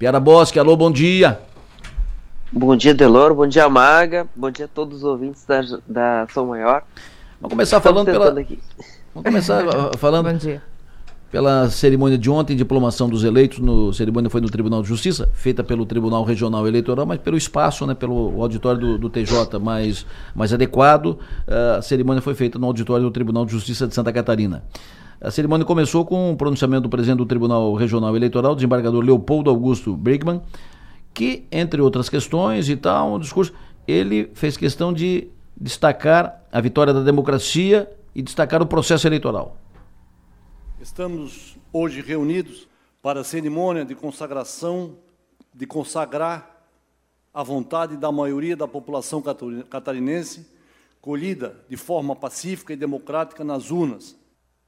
Piara Bosque, alô, bom dia. Bom dia, Delor, bom dia, Maga, bom dia a todos os ouvintes da, da São Maior. Vamos começar falando pela... Aqui. Vamos começar falando... bom dia pela cerimônia de ontem, diplomação dos eleitos, no, a cerimônia foi no Tribunal de Justiça, feita pelo Tribunal Regional Eleitoral, mas pelo espaço, né, pelo auditório do, do TJ mais, mais adequado, uh, a cerimônia foi feita no auditório do Tribunal de Justiça de Santa Catarina. A cerimônia começou com o pronunciamento do presidente do Tribunal Regional Eleitoral, desembargador Leopoldo Augusto Brigman, que, entre outras questões e tal, um discurso, ele fez questão de destacar a vitória da democracia e destacar o processo eleitoral. Estamos hoje reunidos para a cerimônia de consagração, de consagrar a vontade da maioria da população catarinense, colhida de forma pacífica e democrática nas urnas.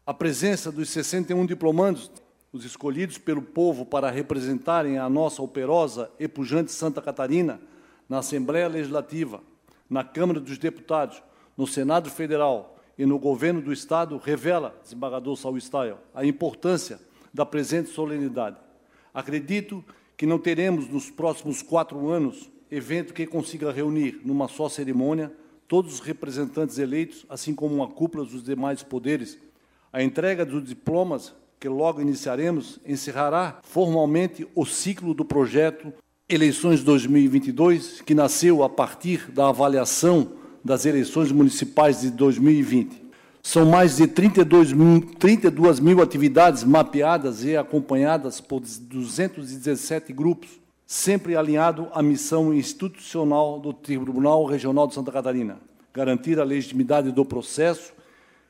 A presença dos 61 diplomandos, os escolhidos pelo povo para representarem a nossa operosa e pujante Santa Catarina na Assembleia Legislativa, na Câmara dos Deputados, no Senado Federal e no governo do Estado revela, desembargador Saul Style, a importância da presente solenidade. Acredito que não teremos nos próximos quatro anos evento que consiga reunir numa só cerimônia todos os representantes eleitos, assim como uma cúpula dos demais poderes. A entrega dos diplomas, que logo iniciaremos, encerrará formalmente o ciclo do projeto Eleições 2022, que nasceu a partir da avaliação das eleições municipais de 2020. São mais de 32 mil, 32 mil atividades mapeadas e acompanhadas por 217 grupos, sempre alinhado à missão institucional do Tribunal Regional de Santa Catarina, garantir a legitimidade do processo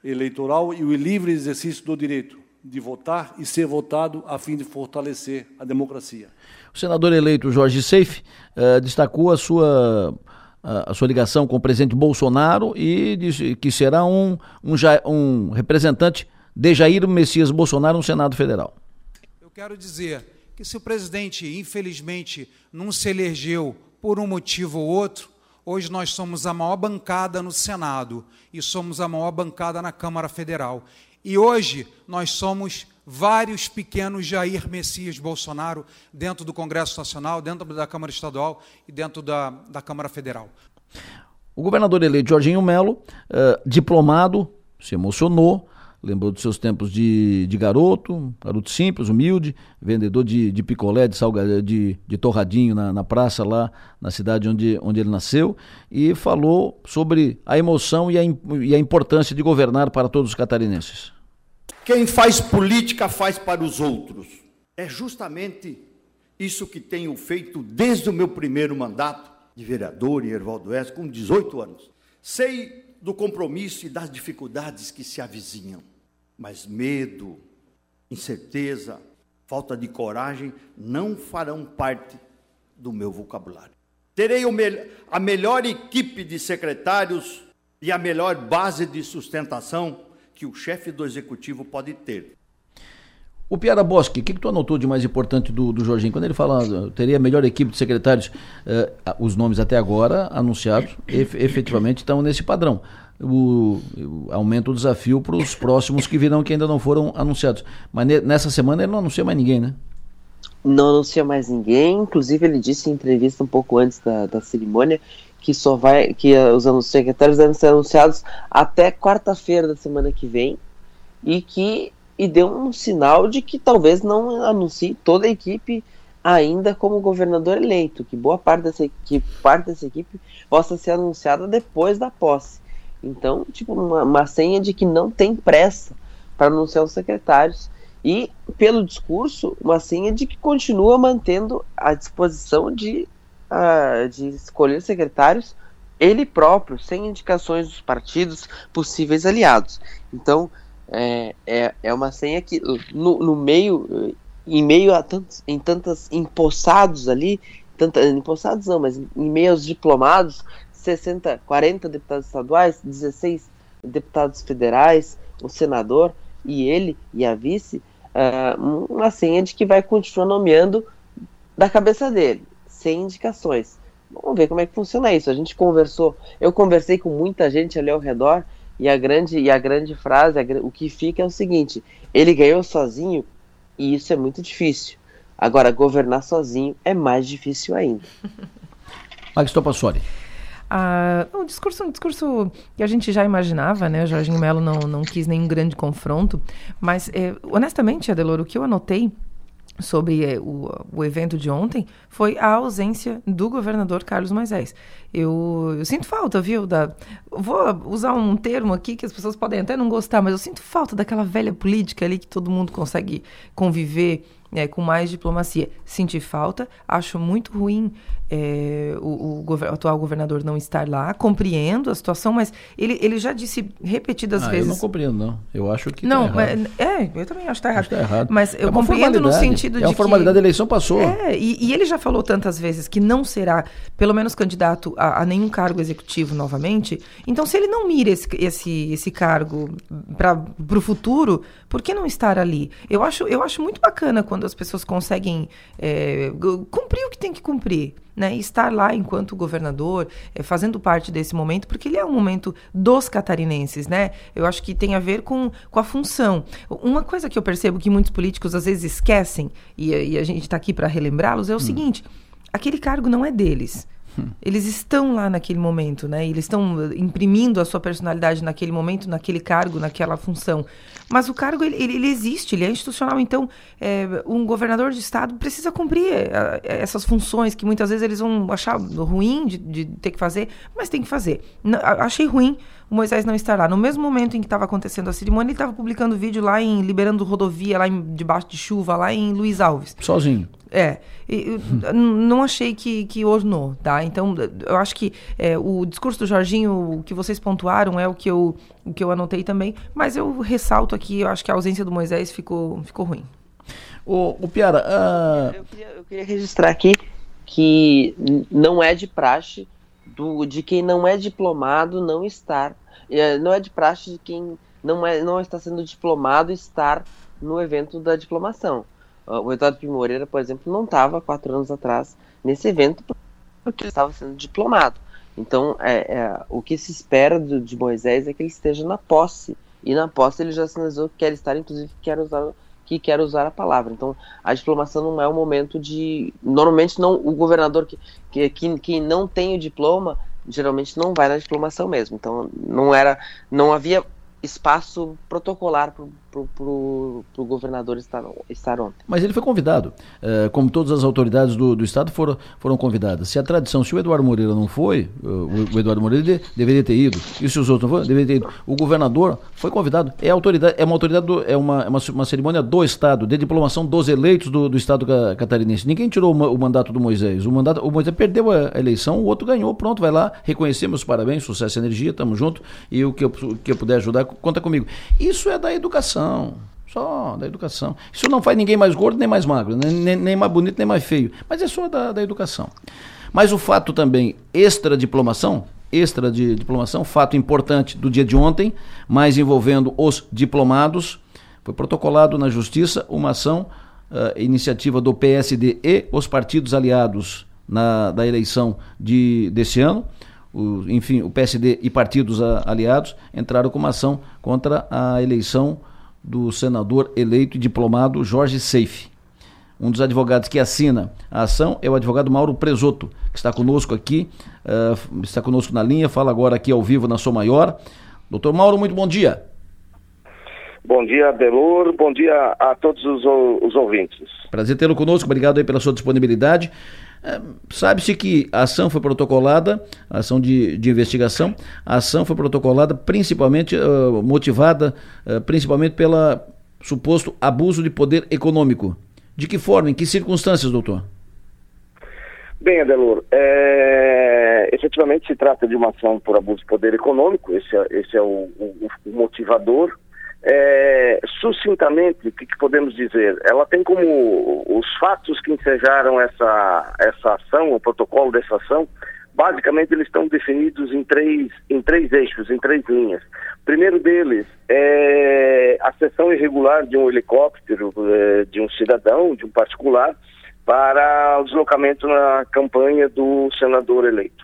eleitoral e o livre exercício do direito de votar e ser votado a fim de fortalecer a democracia. O senador eleito Jorge Seife uh, destacou a sua a, sua ligação com o presidente Bolsonaro e disse que será um, um, um representante de Jair Messias Bolsonaro no Senado Federal. Eu quero dizer que se o presidente, infelizmente, não se elegeu por um motivo ou outro, hoje nós somos a maior bancada no Senado e somos a maior bancada na Câmara Federal. E hoje nós somos vários pequenos Jair Messias Bolsonaro dentro do Congresso Nacional, dentro da Câmara Estadual e dentro da, da Câmara Federal. O governador eleito Jorginho Melo, uh, diplomado, se emocionou, lembrou dos seus tempos de, de garoto, garoto simples, humilde, vendedor de, de picolé, de, salga, de, de torradinho na, na praça lá na cidade onde, onde ele nasceu e falou sobre a emoção e a, e a importância de governar para todos os catarinenses. Quem faz política faz para os outros. É justamente isso que tenho feito desde o meu primeiro mandato de vereador em Ervaldo Oeste, com 18 anos. Sei do compromisso e das dificuldades que se avizinham, mas medo, incerteza, falta de coragem não farão parte do meu vocabulário. Terei a melhor equipe de secretários e a melhor base de sustentação que o chefe do executivo pode ter. O Piara Bosque, o que, que tu anotou de mais importante do, do Jorginho? Quando ele fala teria a melhor equipe de secretários, eh, os nomes até agora anunciados efetivamente estão nesse padrão. O, aumenta o desafio para os próximos que virão que ainda não foram anunciados. Mas ne, nessa semana ele não anuncia mais ninguém, né? Não anuncia mais ninguém. Inclusive ele disse em entrevista um pouco antes da, da cerimônia que só vai que os secretários devem ser anunciados até quarta-feira da semana que vem e que e deu um sinal de que talvez não anuncie toda a equipe ainda como governador eleito, que boa parte dessa equipe, parte dessa equipe possa ser anunciada depois da posse. Então, tipo, uma, uma senha de que não tem pressa para anunciar os secretários e, pelo discurso, uma senha de que continua mantendo a disposição de uh, de escolher secretários ele próprio, sem indicações dos partidos possíveis aliados. Então, é, é, é uma senha que no, no meio, em meio a tantos, em tantas empossados ali, tanta, empossados não, mas em meio aos diplomados, 60, 40 deputados estaduais, 16 deputados federais, o senador e ele e a vice, uh, uma senha de que vai continuar nomeando da cabeça dele sem indicações. Vamos ver como é que funciona isso. A gente conversou, eu conversei com muita gente ali ao redor e a grande e a grande frase, a, o que fica é o seguinte: ele ganhou sozinho e isso é muito difícil. Agora, governar sozinho é mais difícil ainda. Max Topassori. Ah, o discurso, um discurso que a gente já imaginava, né? O Jorginho Melo não, não quis nenhum grande confronto, mas é, honestamente, Adelor, o que eu anotei sobre é, o, o evento de ontem foi a ausência do governador Carlos Moisés. Eu, eu, sinto falta, viu? Da, vou usar um termo aqui que as pessoas podem até não gostar, mas eu sinto falta daquela velha política ali que todo mundo consegue conviver é, com mais diplomacia. Senti falta, acho muito ruim é, o, o, atual governador não estar lá, compreendo a situação, mas ele, ele já disse repetidas ah, vezes. Eu não compreendo, não. Eu acho que. Não, tá é, é, eu também acho que está errado. Tá errado. Mas eu é compreendo no sentido de. É uma formalidade, que, a eleição passou. É, e, e, ele já falou tantas vezes que não será, pelo menos, candidato a, a nenhum cargo executivo novamente. Então, se ele não mira esse, esse, esse cargo para o futuro, por que não estar ali? Eu acho, eu acho muito bacana quando as pessoas conseguem é, cumprir o que tem que cumprir né, estar lá enquanto governador, é, fazendo parte desse momento, porque ele é um momento dos catarinenses, né? Eu acho que tem a ver com, com a função. Uma coisa que eu percebo que muitos políticos às vezes esquecem, e, e a gente está aqui para relembrá-los, é o hum. seguinte: aquele cargo não é deles. Eles estão lá naquele momento, né? Eles estão imprimindo a sua personalidade naquele momento, naquele cargo, naquela função. Mas o cargo, ele, ele existe, ele é institucional. Então, é, um governador de estado precisa cumprir é, é, essas funções que muitas vezes eles vão achar ruim de, de ter que fazer, mas tem que fazer. Achei ruim o Moisés não estar lá. No mesmo momento em que estava acontecendo a cerimônia, ele estava publicando vídeo lá em liberando rodovia, lá em, debaixo de chuva, lá em Luiz Alves. Sozinho. É. Não achei que, que ornou, tá? Então, eu acho que é, o discurso do Jorginho, o que vocês pontuaram, é o que eu, o que eu anotei também, mas eu ressalto aqui, eu acho que a ausência do Moisés ficou, ficou ruim. O, o Piara. Uh... Eu, queria, eu queria registrar aqui que não é de praxe do, de quem não é diplomado não estar é, não é de praxe de quem não, é, não está sendo diplomado estar no evento da diplomação. O Eduardo Pim Moreira, por exemplo, não estava quatro anos atrás nesse evento porque ele estava sendo diplomado. Então, é, é, o que se espera de Moisés é que ele esteja na posse. E na posse ele já sinalizou que quer estar, inclusive, que quer usar, que quer usar a palavra. Então, a diplomação não é o momento de. Normalmente, não o governador que, que, que, que não tem o diploma geralmente não vai na diplomação mesmo. Então não era, não havia espaço protocolar para o governador estar, estar ontem. Mas ele foi convidado, é, como todas as autoridades do, do Estado foram, foram convidadas. Se a tradição, se o Eduardo Moreira não foi, o, o Eduardo Moreira de, deveria ter ido, e se os outros não foram, deveria ter ido. O governador foi convidado, é autoridade, é uma autoridade, do, é uma, é uma, uma, cerimônia do Estado, de diplomação dos eleitos do, do Estado catarinense. Ninguém tirou o, o, mandato do Moisés. O, mandato, o Moisés perdeu a, eleição, o outro ganhou, pronto, vai lá, reconhecemos, parabéns, sucesso e energia, tamo junto, e o que eu, o que eu puder ajudar, conta comigo. Isso é da educação. Só da educação. Isso não faz ninguém mais gordo nem mais magro, nem, nem mais bonito nem mais feio. Mas é só da, da educação. Mas o fato também, extra diplomação, extra de diplomação, fato importante do dia de ontem, mas envolvendo os diplomados, foi protocolado na Justiça uma ação, uh, iniciativa do PSD e os partidos aliados na, da eleição de, desse ano. O, enfim, o PSD e partidos a, aliados entraram com uma ação contra a eleição do senador eleito e diplomado Jorge Seife. Um dos advogados que assina a ação é o advogado Mauro Presoto, que está conosco aqui, uh, está conosco na linha, fala agora aqui ao vivo na Sou Maior. Doutor Mauro, muito bom dia. Bom dia, Adelor. Bom dia a todos os, os ouvintes. Prazer tê-lo conosco. Obrigado aí pela sua disponibilidade. Sabe-se que a ação foi protocolada, a ação de, de investigação, a ação foi protocolada principalmente uh, motivada uh, principalmente pela suposto abuso de poder econômico. De que forma, em que circunstâncias, doutor? Bem, Adelor, é... efetivamente se trata de uma ação por abuso de poder econômico, esse é, esse é o, o, o motivador, é, sucintamente, o que, que, podemos dizer? Ela tem como os fatos que ensejaram essa, essa ação, o protocolo dessa ação, basicamente eles estão definidos em três, em três eixos, em três linhas. O primeiro deles é a sessão irregular de um helicóptero, é, de um cidadão, de um particular, para o deslocamento na campanha do senador eleito.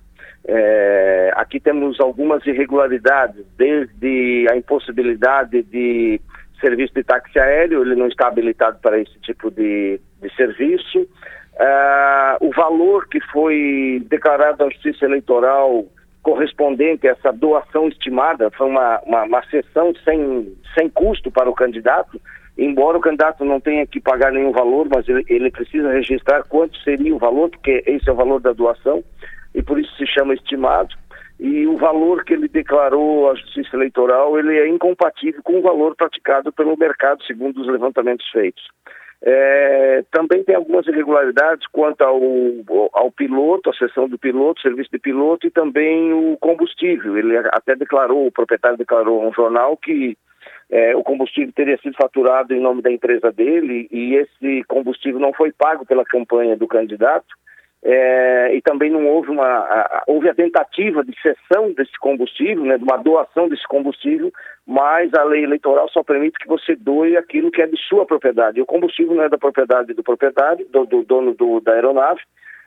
É, aqui temos algumas irregularidades, desde a impossibilidade de serviço de táxi aéreo, ele não está habilitado para esse tipo de, de serviço. Uh, o valor que foi declarado à Justiça Eleitoral correspondente a essa doação estimada foi uma, uma, uma sessão sem, sem custo para o candidato, embora o candidato não tenha que pagar nenhum valor, mas ele, ele precisa registrar quanto seria o valor, porque esse é o valor da doação, e por isso se chama estimado e o valor que ele declarou à Justiça Eleitoral ele é incompatível com o valor praticado pelo mercado, segundo os levantamentos feitos. É, também tem algumas irregularidades quanto ao, ao piloto, a sessão do piloto, serviço de piloto e também o combustível. Ele até declarou, o proprietário declarou um jornal que é, o combustível teria sido faturado em nome da empresa dele e esse combustível não foi pago pela campanha do candidato é, e também não houve uma a, houve a tentativa de cessão desse combustível, né, de uma doação desse combustível, mas a lei eleitoral só permite que você doe aquilo que é de sua propriedade. O combustível não é da propriedade do proprietário, do, do dono do, da aeronave,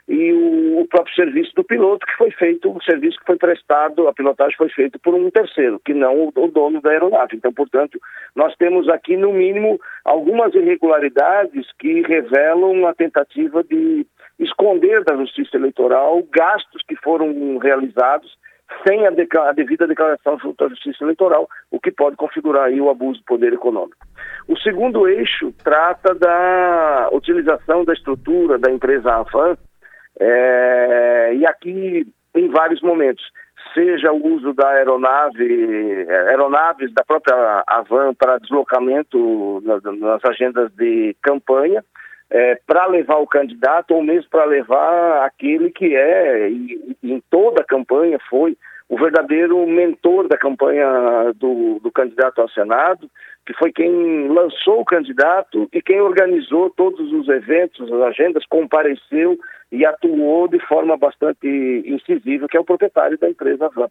e o, o, próprio serviço do piloto que foi feito, o serviço que foi prestado, a pilotagem foi feita por um terceiro, que não o, o, dono da aeronave. Então, portanto, nós temos aqui, no mínimo, algumas irregularidades que revelam a tentativa de esconder da Justiça Eleitoral gastos que foram realizados sem a, a, devida declaração junto à Justiça Eleitoral, o que pode configurar aí o abuso do poder econômico. O segundo eixo trata da utilização da estrutura da empresa Avan, é, e aqui em vários momentos, seja o uso da aeronave, aeronaves da própria Avan para deslocamento nas, nas agendas de campanha, é, para levar o candidato ou mesmo para levar aquele que é, e, e em toda a campanha foi o verdadeiro mentor da campanha do, do, candidato ao Senado, que foi quem lançou o candidato e quem organizou todos os eventos, as agendas, compareceu e atuou de forma bastante incisiva, que é o proprietário da empresa Van.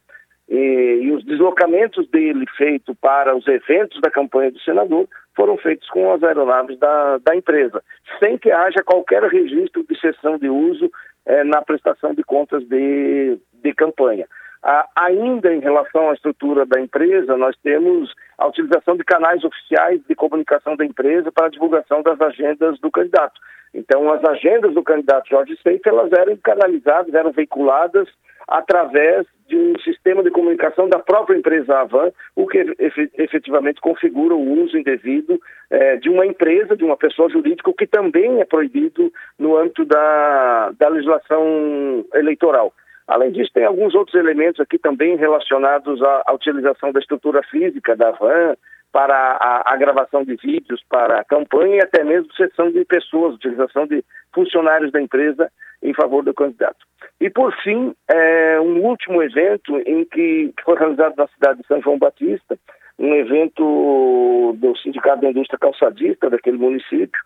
E, e, os deslocamentos dele feitos para os eventos da campanha do senador foram feitos com as aeronaves da, da empresa, sem que haja qualquer registro de cessão de uso eh, na prestação de contas de, de campanha. Ah, ainda em relação à estrutura da empresa, nós temos a utilização de canais oficiais de comunicação da empresa para a divulgação das agendas do candidato. Então, as agendas do candidato Jorge Seif, elas eram canalizadas, eram veiculadas através de um sistema de comunicação da própria empresa Avan, o que efetivamente configura o uso indevido eh, de uma empresa, de uma pessoa jurídica, o que também é proibido no âmbito da, da legislação eleitoral. Além disso, tem alguns outros elementos aqui também relacionados à, à utilização da estrutura física da van, para a, a, gravação de vídeos, para a campanha e até mesmo sessão de pessoas, utilização de funcionários da empresa em favor do candidato. E por fim, é, um último evento em que, que foi realizado na cidade de São João Batista, um evento do Sindicato da Indústria Calçadista daquele município,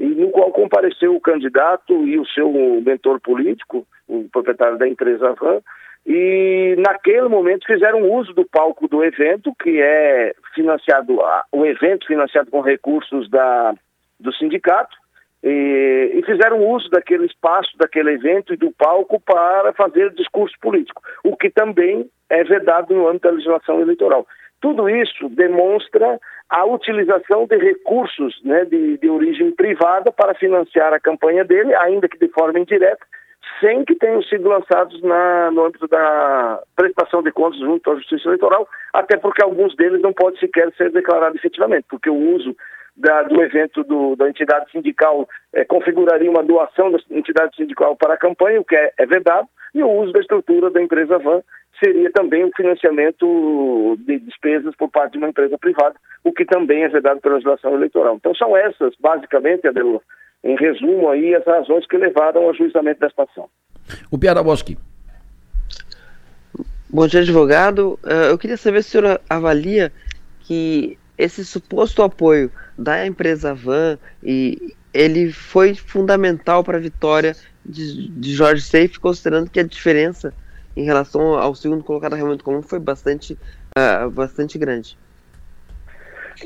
e no qual compareceu o candidato e o seu mentor político, o proprietário da empresa Van, e naquele momento fizeram uso do palco do evento, que é financiado, o evento financiado com recursos da, do sindicato, e, e, fizeram uso daquele espaço, daquele evento e do palco para fazer discurso político, o que também é vedado no âmbito da legislação eleitoral. Tudo isso demonstra a utilização de recursos né, de, de origem privada para financiar a campanha dele, ainda que de forma indireta, sem que tenham sido lançados na, no âmbito da prestação de contas junto à Justiça Eleitoral, até porque alguns deles não podem sequer ser declarados efetivamente, porque o uso da, do evento do, da entidade sindical é, configuraria uma doação da entidade sindical para a campanha, o que é, é vedado, e o uso da estrutura da empresa Van seria também o financiamento de despesas por parte de uma empresa privada, o que também é vedado pela legislação eleitoral. Então são essas, basicamente, em resumo aí, as razões que levaram ao juizamento desta ação. O Piara Boschi. Bom dia, advogado. Uh, eu queria saber se o senhor avalia que esse suposto apoio da empresa Van e ele foi fundamental para a vitória de, de Jorge Seif, considerando que a diferença em relação ao segundo colocado realmente comum foi bastante, uh, bastante grande.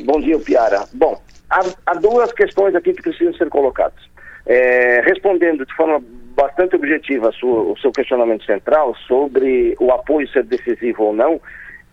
Bom dia, Piara. Bom, há, há duas questões aqui que precisam ser colocadas. É, respondendo de forma bastante objetiva sua, o seu questionamento central sobre o apoio ser decisivo ou não,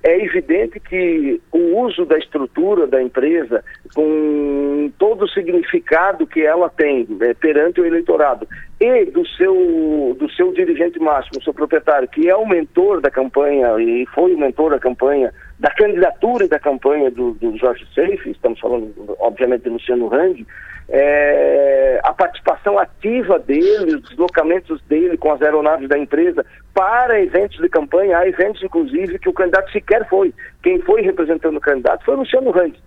é evidente que o uso da estrutura da empresa, com todo o significado que ela tem né, perante o eleitorado, e do seu, do seu dirigente máximo, seu proprietário, que é o mentor da campanha e foi o mentor da campanha, da candidatura e da campanha do, do Jorge Seife, estamos falando, obviamente, de Luciano Hang, é, a participação ativa dele, os deslocamentos dele com as aeronaves da empresa para eventos de campanha, há eventos, inclusive, que o candidato sequer foi. Quem foi representando o candidato foi o Luciano Hang.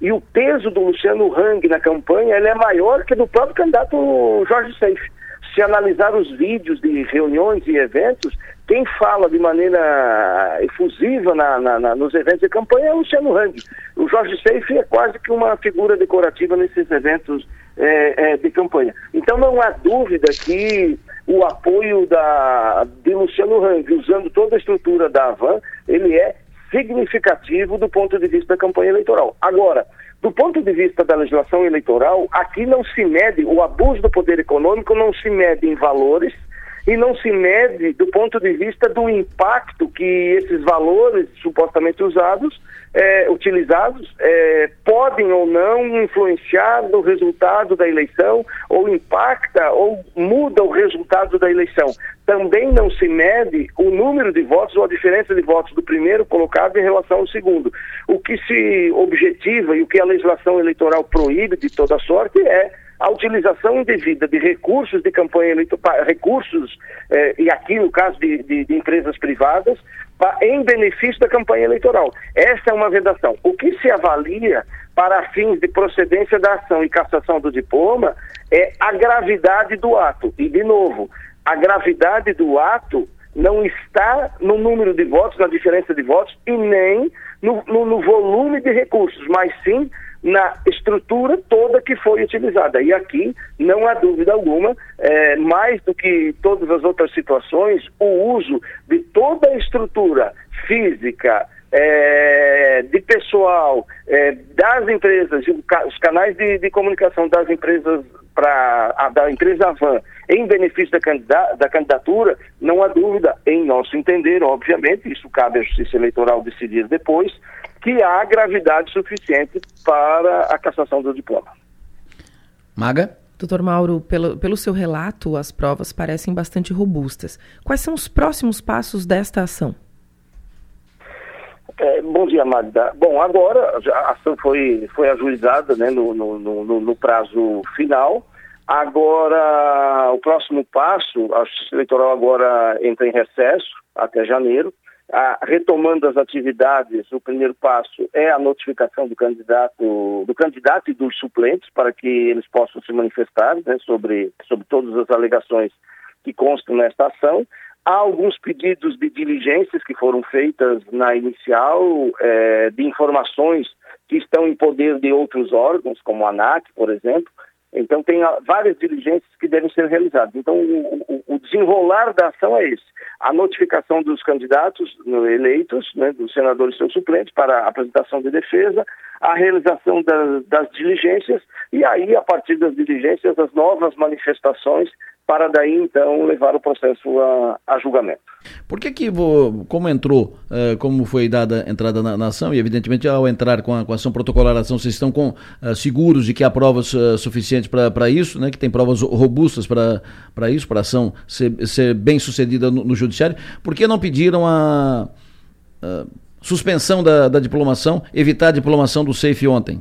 E o peso do Luciano Hang na campanha ele é maior que do próprio candidato Jorge Seife se analisar os vídeos de reuniões e eventos, quem fala de maneira efusiva na, na, na, nos eventos de campanha é o Luciano Hang. O Jorge Seife é quase que uma figura decorativa nesses eventos é, é, de campanha. Então não há dúvida que o apoio da, de Luciano Hang, usando toda a estrutura da Avan, ele é significativo do ponto de vista da campanha eleitoral. Agora, do ponto de vista da legislação eleitoral, aqui não se mede, o abuso do poder econômico não se mede em valores e não se mede do ponto de vista do impacto que esses valores supostamente usados é, utilizados é, podem ou não influenciar no resultado da eleição ou impacta ou muda o resultado da eleição. Também não se mede o número de votos ou a diferença de votos do primeiro colocado em relação ao segundo. O que se objetiva e o que a legislação eleitoral proíbe de toda sorte é a utilização indevida de recursos de campanha eleitoral, recursos, eh, e aqui no caso de, de, de empresas privadas, em benefício da campanha eleitoral. Essa é uma vedação. O que se avalia para fins de procedência da ação e cassação do diploma é a gravidade do ato. E, de novo, a gravidade do ato não está no número de votos, na diferença de votos, e nem no, no, no volume de recursos, mas sim na estrutura toda que foi utilizada. E aqui, não há dúvida alguma, é, mais do que todas as outras situações, o uso de toda a estrutura física, é, de pessoal, é, das empresas, os canais de, de comunicação das empresas para da empresa Van em benefício da, da candidatura, não há dúvida, em nosso entender, obviamente, isso cabe à Justiça Eleitoral decidir depois, que há gravidade suficiente para a cassação do diploma. Maga? Doutor Mauro, pelo, pelo seu relato, as provas parecem bastante robustas. Quais são os próximos passos desta ação? É, bom dia, Magda. Bom, agora a ação foi, foi ajuizada né, no, no, no, no, prazo final. Agora, o próximo passo, a Justiça Eleitoral agora entra em recesso até janeiro a, retomando as atividades, o primeiro passo é a notificação do candidato, do candidato e dos suplentes para que eles possam se manifestar né, sobre, sobre todas as alegações que constam nesta ação. Há alguns pedidos de diligências que foram feitas na inicial, é, de informações que estão em poder de outros órgãos, como a ANAC, por exemplo, então, tem várias diligências que devem ser realizadas. Então, o, o, o desenrolar da ação é esse. A notificação dos candidatos eleitos, né, dos senadores e seus suplentes, para a apresentação de defesa, a realização das, das diligências e aí, a partir das diligências, as novas manifestações para daí então levar o processo a, a julgamento. Por que que, como entrou, uh, como foi dada a entrada na, na, ação, e evidentemente ao entrar com a, com a ação protocolar ação, vocês estão com, uh, seguros de que há provas uh, suficientes para isso, né, que tem provas robustas para isso, para a ação ser, ser bem sucedida no, no, judiciário, por que não pediram a, a suspensão da, da diplomação, evitar a diplomação do SAFE ontem?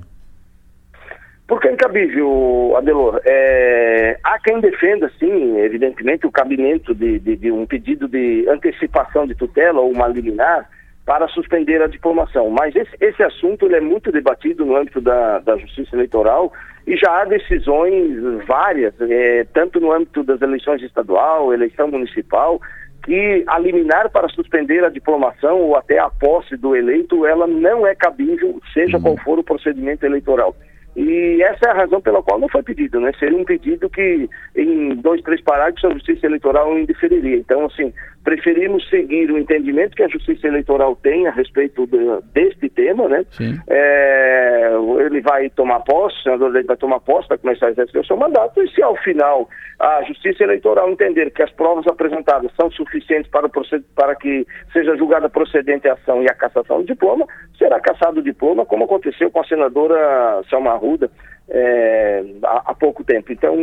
Porque é incabível, Adelor. É, há quem defenda, sim, evidentemente, o cabimento de, de, de, um pedido de antecipação de tutela ou uma liminar para suspender a diplomação. Mas esse, esse assunto é muito debatido no âmbito da, da Justiça Eleitoral e já há decisões várias, é, tanto no âmbito das eleições estadual, eleição municipal, que a liminar para suspender a diplomação ou até a posse do eleito, ela não é cabível, seja uhum. qual for o procedimento eleitoral. E essa é a razão pela qual não foi pedido, né? Seria um pedido que em dois, três parágrafos a Justiça Eleitoral indiferiria. Então, assim, preferimos seguir o entendimento que a Justiça Eleitoral tem a respeito de, deste tema, né? É, ele vai tomar posse, o senador vai tomar posse, vai começar a exercer o seu mandato, e se ao final a Justiça Eleitoral entender que as provas apresentadas são suficientes para, para que seja julgada procedente a ação e a cassação do diploma, será cassado o diploma, como aconteceu com a senadora Selma Arruda é, há, há, pouco tempo. Então,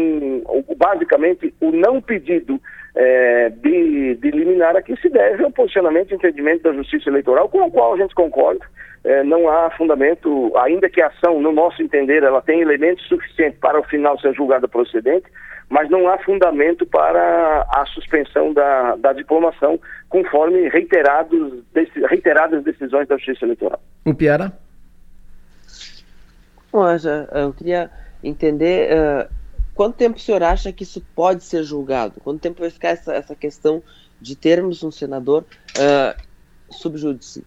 basicamente, o não pedido é, de, de liminar aqui se deve ao posicionamento e entendimento da Justiça Eleitoral, com o qual a gente concorda. É, não há fundamento, ainda que a ação, no nosso entender, ela tem elementos suficientes para o final ser julgada procedente, mas não há fundamento para a suspensão da, da diplomação, conforme reiterados, reiteradas decisões da Justiça Eleitoral. O Piara? Bom, eu queria entender uh, quanto tempo o senhor acha que isso pode ser julgado? Quanto tempo vai ficar essa, essa questão de termos um senador uh, subjúdice?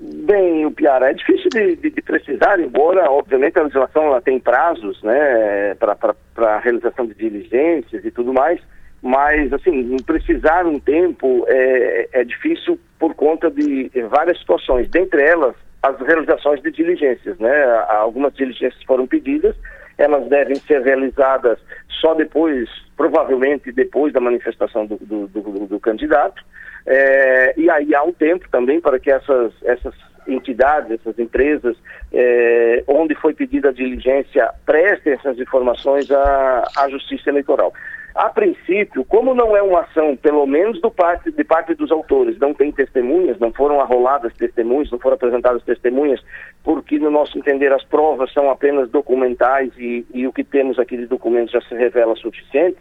Bem, o Piara, é difícil de, de, de, precisar, embora, obviamente, a legislação ela tem prazos né, para a realização de diligências e tudo mais, mas, assim, precisar um tempo é, é difícil por conta de várias situações, dentre elas, as realizações de diligências. Né? Algumas diligências foram pedidas, elas devem ser realizadas só depois, provavelmente depois da manifestação do, do, do, do candidato. É, e aí há um tempo também para que essas, essas entidades, essas empresas, é, onde foi pedida a diligência, prestem essas informações à, à Justiça Eleitoral. A princípio, como não é uma ação, pelo menos do parte, de parte dos autores, não tem testemunhas, não foram arroladas testemunhas, não foram apresentadas testemunhas, porque, no nosso entender, as provas são apenas documentais e, e o que temos aqui de documentos já se revela suficiente,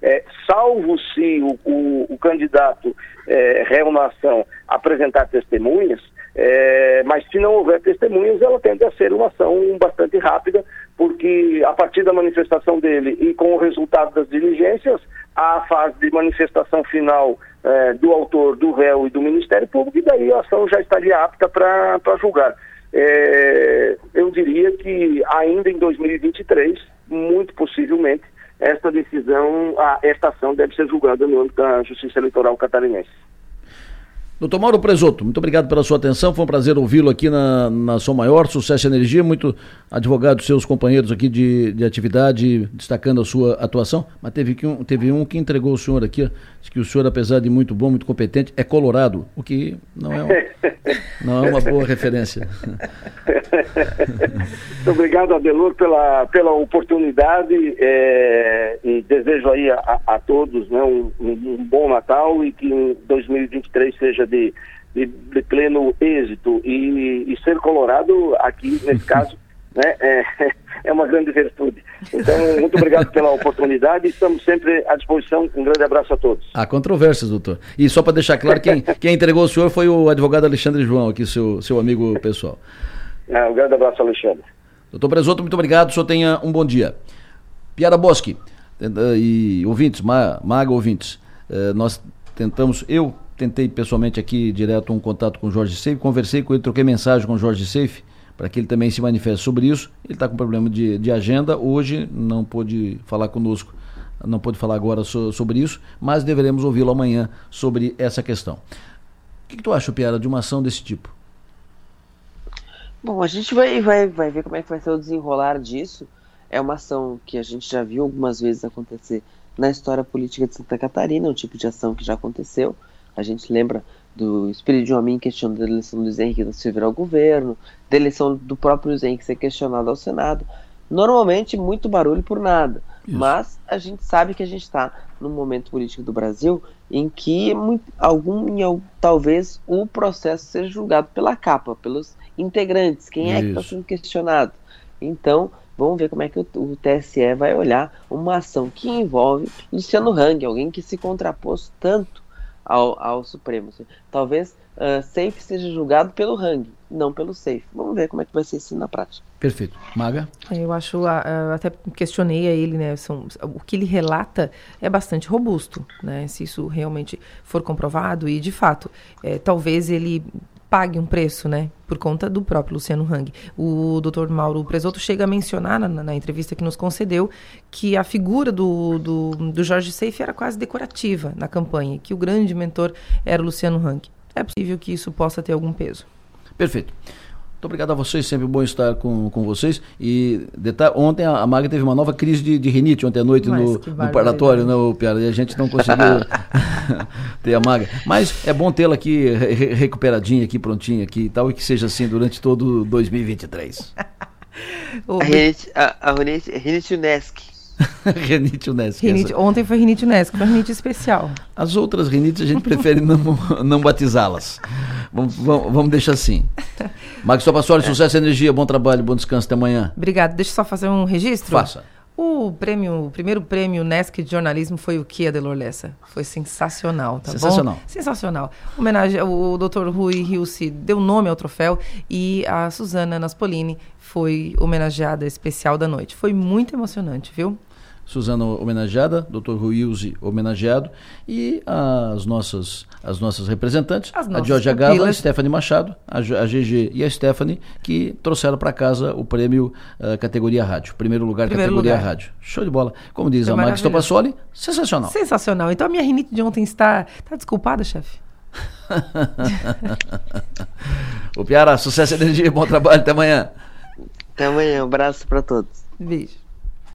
é, salvo se o, o, o candidato é, réu na ação apresentar testemunhas, é, mas se não houver testemunhas, ela tende a ser uma ação bastante rápida, porque a partir da manifestação dele e com o resultado das diligências, a fase de manifestação final é, do autor, do réu e do Ministério Público, e daí a ação já estaria apta para julgar. É, eu diria que ainda em 2023, muito possivelmente, esta decisão, a, esta ação deve ser julgada no âmbito da Justiça Eleitoral Catarinense. Doutor Mauro Presoto, muito obrigado pela sua atenção. Foi um prazer ouvi-lo aqui na, na Som Maior, Sucesso e Energia. Muito advogado, seus companheiros aqui de, de atividade, destacando a sua atuação. Mas teve, que um, teve um que entregou o senhor aqui, disse que o senhor, apesar de muito bom, muito competente, é colorado, o que não é, um, não é uma boa referência. muito obrigado, Adelor, pela, pela oportunidade é, e desejo aí a, a todos né, um, um bom Natal e que em 2023 seja de, de, de pleno êxito. E, e, ser colorado aqui, nesse caso, né, é, é uma grande virtude. Então, muito obrigado pela oportunidade. Estamos sempre à disposição. Um grande abraço a todos. Há controvérsias, doutor. E só para deixar claro, quem, quem entregou o senhor foi o advogado Alexandre João, aqui, seu, seu amigo pessoal. É, um grande abraço, Alexandre. Doutor Presoto, muito obrigado. O senhor tenha um bom dia. Piara Bosque e ouvintes, Maga ouvintes, eh, nós tentamos, eu tentei pessoalmente aqui direto um contato com o Jorge Seife, conversei com ele, troquei mensagem com o Jorge Seife para que ele também se manifeste sobre isso. Ele está com problema de, de agenda, hoje não pôde falar conosco, não pôde falar agora so, sobre isso, mas deveremos ouvi-lo amanhã sobre essa questão. O que, que tu acha, Piara, de uma ação desse tipo? Bom, a gente vai, vai, vai ver como é que vai ser o desenrolar disso. É uma ação que a gente já viu algumas vezes acontecer na história política de Santa Catarina, um tipo de ação que já aconteceu. A gente lembra do Espírito de Homem questionando a eleição do Luiz Henrique da Silveira ao governo, da eleição do próprio Luiz Henrique ser questionado ao Senado. Normalmente, muito barulho por nada. Isso. Mas a gente sabe que a gente está num momento político do Brasil em que muito, algum, talvez o processo seja julgado pela capa, pelos integrantes, quem é que está sendo questionado. Então, vamos ver como é que o, o, TSE vai olhar uma ação que envolve Luciano Hang, alguém que se contrapôs tanto ao, ao Supremo. Talvez uh, Safe seja julgado pelo Hang, não pelo Safe. Vamos ver como é que vai ser isso na prática. Perfeito. Maga? Eu acho, uh, até questionei a ele, né? São, o que ele relata é bastante robusto, né? Se isso realmente for comprovado e, de fato, é, talvez ele pague um preço, né? Por conta do próprio Luciano Hang. O doutor Mauro Presoto chega a mencionar na, na, entrevista que nos concedeu que a figura do, do, do Jorge Seife era quase decorativa na campanha, que o grande mentor era o Luciano Hang. É possível que isso possa ter algum peso. Perfeito. Muito obrigado a vocês, sempre bom estar com, com vocês. E detalhe, ontem a, a Maga teve uma nova crise de, de rinite ontem à noite no, no parlatório, né, Piara? E a gente não conseguiu ter a Maga. Mas é bom tê-la aqui re recuperadinha, aqui prontinha aqui e tal, e que seja assim durante todo 2023. a rinite, a, a rinite, rinite rinite Unesc. Rinite, ontem foi rinite Unesc, uma rinite especial. As outras rinites a gente prefere não, não batizá-las. Vamos, vamos, vamos, deixar assim. Max Passori, sucesso e energia, bom trabalho, bom descanso, até amanhã. Obrigado. Deixa eu só fazer um registro. Faça. O prêmio, o primeiro prêmio Nesc de jornalismo foi o que, Adelor Lessa? Foi sensacional, tá sensacional. bom? Sensacional. Homenagem, o Dr. Rui Hilse deu nome ao troféu e a Suzana Naspolini foi homenageada especial da noite. Foi muito emocionante, viu? Suzana homenageada, Dr. Ruilze homenageado e as nossas, as nossas representantes, as a Georgia Gava, a Stephanie Machado, a, a GG e a Stephanie, que trouxeram para casa o prêmio uh, categoria rádio. Primeiro lugar, Primeiro categoria lugar. rádio. Show de bola. Como diz Foi a Max Topassoli, sensacional. Sensacional. Então a minha rinite de ontem está, está desculpada, chefe? o Piara, sucesso e energia, bom trabalho, até amanhã. Até amanhã, um abraço para todos. Beijo.